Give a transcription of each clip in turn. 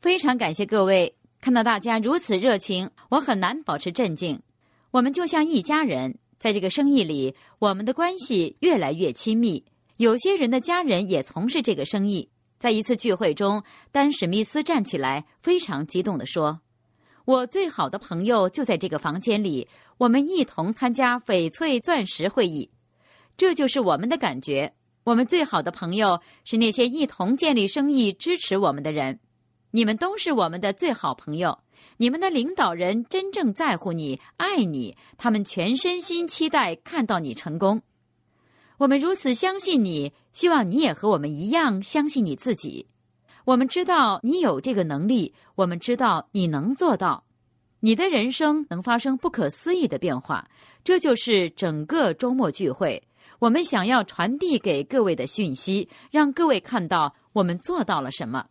非常感谢各位，看到大家如此热情，我很难保持镇静。我们就像一家人，在这个生意里，我们的关系越来越亲密。有些人的家人也从事这个生意。在一次聚会中，丹·史密斯站起来，非常激动地说：“我最好的朋友就在这个房间里，我们一同参加翡翠钻石会议。这就是我们的感觉。我们最好的朋友是那些一同建立生意、支持我们的人。”你们都是我们的最好朋友，你们的领导人真正在乎你、爱你，他们全身心期待看到你成功。我们如此相信你，希望你也和我们一样相信你自己。我们知道你有这个能力，我们知道你能做到，你的人生能发生不可思议的变化。这就是整个周末聚会，我们想要传递给各位的讯息，让各位看到我们做到了什么。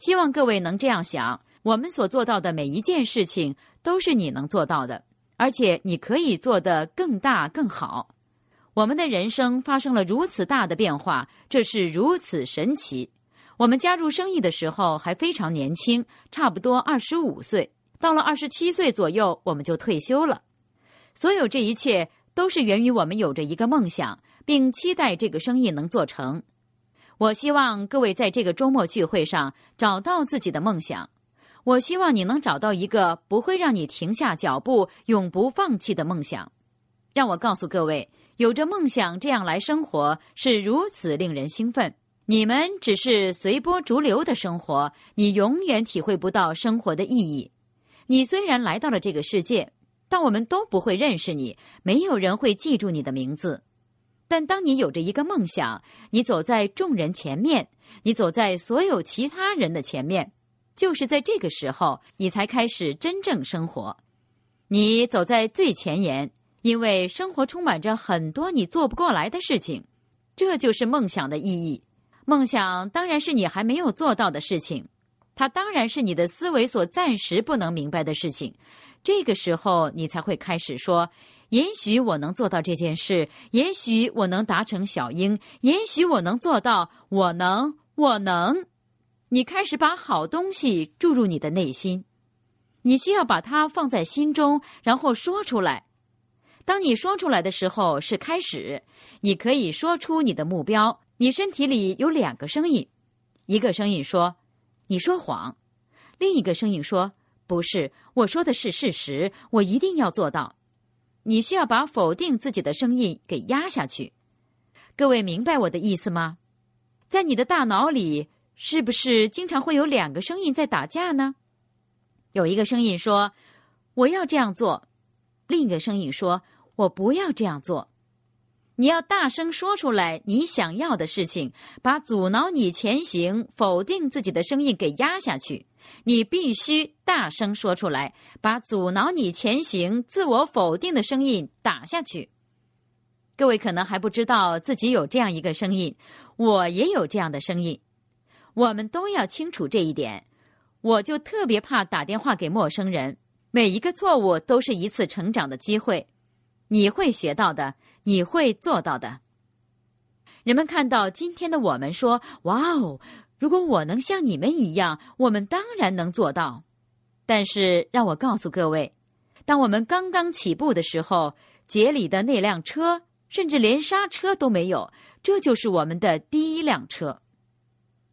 希望各位能这样想：我们所做到的每一件事情都是你能做到的，而且你可以做得更大更好。我们的人生发生了如此大的变化，这是如此神奇。我们加入生意的时候还非常年轻，差不多二十五岁。到了二十七岁左右，我们就退休了。所有这一切都是源于我们有着一个梦想，并期待这个生意能做成。我希望各位在这个周末聚会上找到自己的梦想。我希望你能找到一个不会让你停下脚步、永不放弃的梦想。让我告诉各位，有着梦想这样来生活是如此令人兴奋。你们只是随波逐流的生活，你永远体会不到生活的意义。你虽然来到了这个世界，但我们都不会认识你，没有人会记住你的名字。但当你有着一个梦想，你走在众人前面，你走在所有其他人的前面，就是在这个时候，你才开始真正生活。你走在最前沿，因为生活充满着很多你做不过来的事情。这就是梦想的意义。梦想当然是你还没有做到的事情，它当然是你的思维所暂时不能明白的事情。这个时候，你才会开始说。也许我能做到这件事，也许我能达成小鹰，也许我能做到，我能，我能。你开始把好东西注入你的内心，你需要把它放在心中，然后说出来。当你说出来的时候，是开始。你可以说出你的目标。你身体里有两个声音，一个声音说：“你说谎。”另一个声音说：“不是，我说的是事实，我一定要做到。”你需要把否定自己的声音给压下去。各位明白我的意思吗？在你的大脑里，是不是经常会有两个声音在打架呢？有一个声音说：“我要这样做。”另一个声音说：“我不要这样做。”你要大声说出来你想要的事情，把阻挠你前行、否定自己的声音给压下去。你必须大声说出来，把阻挠你前行、自我否定的声音打下去。各位可能还不知道自己有这样一个声音，我也有这样的声音。我们都要清楚这一点。我就特别怕打电话给陌生人。每一个错误都是一次成长的机会，你会学到的。你会做到的。人们看到今天的我们说：“哇哦！如果我能像你们一样，我们当然能做到。”但是让我告诉各位，当我们刚刚起步的时候，节里的那辆车甚至连刹车都没有，这就是我们的第一辆车。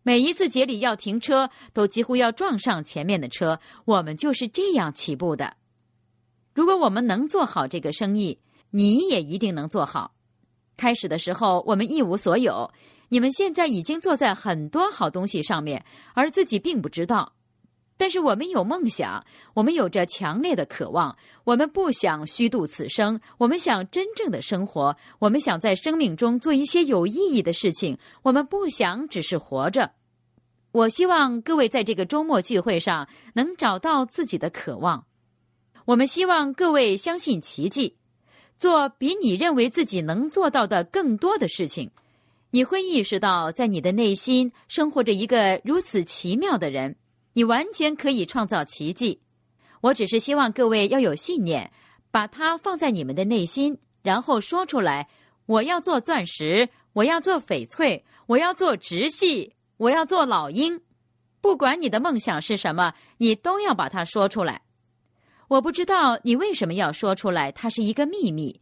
每一次节里要停车，都几乎要撞上前面的车。我们就是这样起步的。如果我们能做好这个生意，你也一定能做好。开始的时候，我们一无所有。你们现在已经坐在很多好东西上面，而自己并不知道。但是我们有梦想，我们有着强烈的渴望。我们不想虚度此生，我们想真正的生活。我们想在生命中做一些有意义的事情。我们不想只是活着。我希望各位在这个周末聚会上能找到自己的渴望。我们希望各位相信奇迹。做比你认为自己能做到的更多的事情，你会意识到，在你的内心生活着一个如此奇妙的人，你完全可以创造奇迹。我只是希望各位要有信念，把它放在你们的内心，然后说出来：我要做钻石，我要做翡翠，我要做直系，我要做老鹰。不管你的梦想是什么，你都要把它说出来。我不知道你为什么要说出来，它是一个秘密。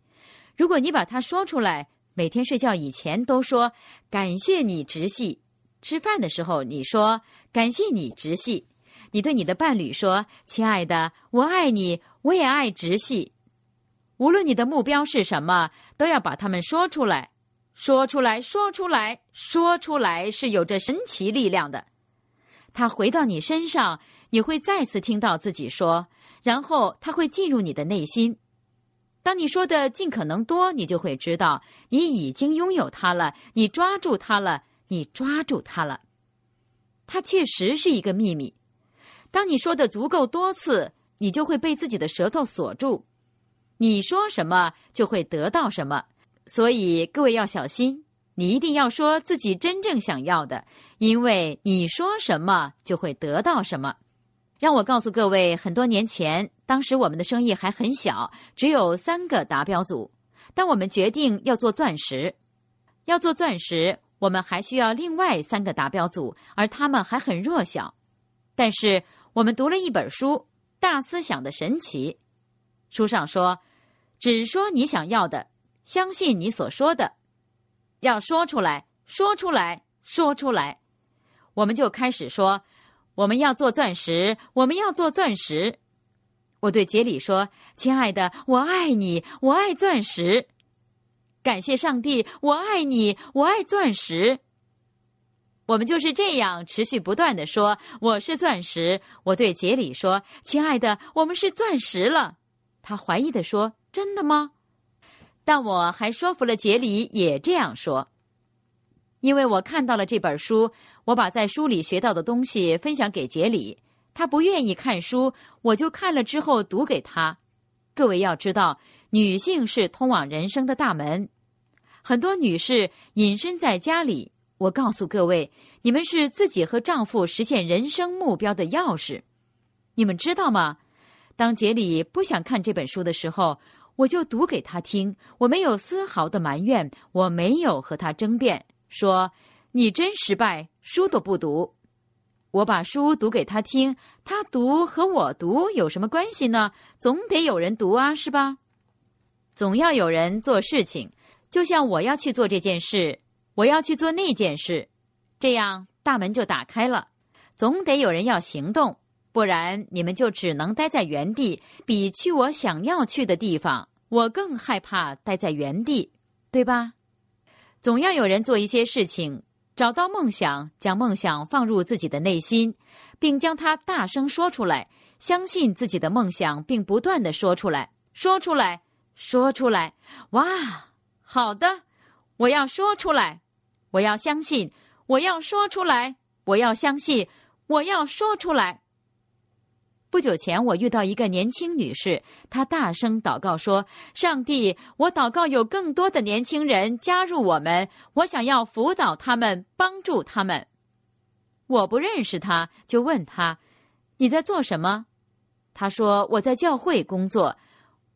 如果你把它说出来，每天睡觉以前都说感谢你直系，吃饭的时候你说感谢你直系，你对你的伴侣说亲爱的，我爱你，我也爱直系。无论你的目标是什么，都要把它们说出来，说出来，说出来，说出来是有着神奇力量的。它回到你身上，你会再次听到自己说。然后它会进入你的内心。当你说的尽可能多，你就会知道你已经拥有它了。你抓住它了，你抓住它了。它确实是一个秘密。当你说的足够多次，你就会被自己的舌头锁住。你说什么就会得到什么。所以各位要小心，你一定要说自己真正想要的，因为你说什么就会得到什么。让我告诉各位，很多年前，当时我们的生意还很小，只有三个达标组。当我们决定要做钻石，要做钻石，我们还需要另外三个达标组，而他们还很弱小。但是我们读了一本书《大思想的神奇》，书上说，只说你想要的，相信你所说的，要说出来，说出来，说出来。我们就开始说。我们要做钻石，我们要做钻石。我对杰里说：“亲爱的，我爱你，我爱钻石。感谢上帝，我爱你，我爱钻石。”我们就是这样持续不断的说：“我是钻石。”我对杰里说：“亲爱的，我们是钻石了。”他怀疑的说：“真的吗？”但我还说服了杰里也这样说。因为我看到了这本书，我把在书里学到的东西分享给杰里。他不愿意看书，我就看了之后读给他。各位要知道，女性是通往人生的大门。很多女士隐身在家里。我告诉各位，你们是自己和丈夫实现人生目标的钥匙。你们知道吗？当杰里不想看这本书的时候，我就读给他听。我没有丝毫的埋怨，我没有和他争辩。说：“你真失败，书都不读。我把书读给他听，他读和我读有什么关系呢？总得有人读啊，是吧？总要有人做事情，就像我要去做这件事，我要去做那件事，这样大门就打开了。总得有人要行动，不然你们就只能待在原地，比去我想要去的地方，我更害怕待在原地，对吧？”总要有人做一些事情，找到梦想，将梦想放入自己的内心，并将它大声说出来。相信自己的梦想，并不断的说出来，说出来，说出来。哇，好的，我要说出来，我要相信，我要说出来，我要相信，我要说出来。不久前，我遇到一个年轻女士，她大声祷告说：“上帝，我祷告有更多的年轻人加入我们，我想要辅导他们，帮助他们。”我不认识她，就问她：“你在做什么？”她说：“我在教会工作。”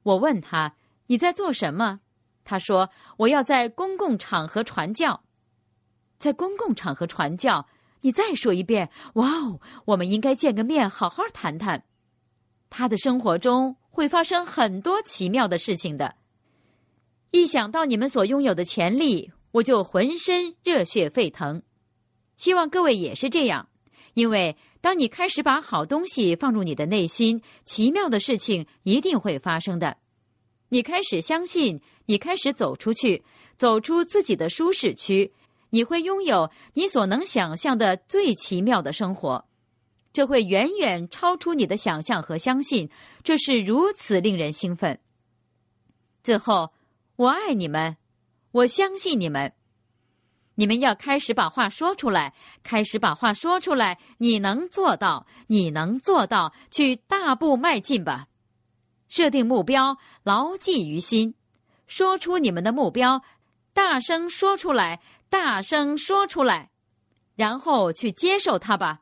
我问她：“你在做什么？”她说：“我要在公共场合传教。”在公共场合传教，你再说一遍。哇哦，我们应该见个面，好好谈谈。他的生活中会发生很多奇妙的事情的。一想到你们所拥有的潜力，我就浑身热血沸腾。希望各位也是这样，因为当你开始把好东西放入你的内心，奇妙的事情一定会发生的。你开始相信，你开始走出去，走出自己的舒适区，你会拥有你所能想象的最奇妙的生活。这会远远超出你的想象和相信，这是如此令人兴奋。最后，我爱你们，我相信你们。你们要开始把话说出来，开始把话说出来。你能做到，你能做到，去大步迈进吧。设定目标，牢记于心，说出你们的目标，大声说出来，大声说出来，然后去接受它吧。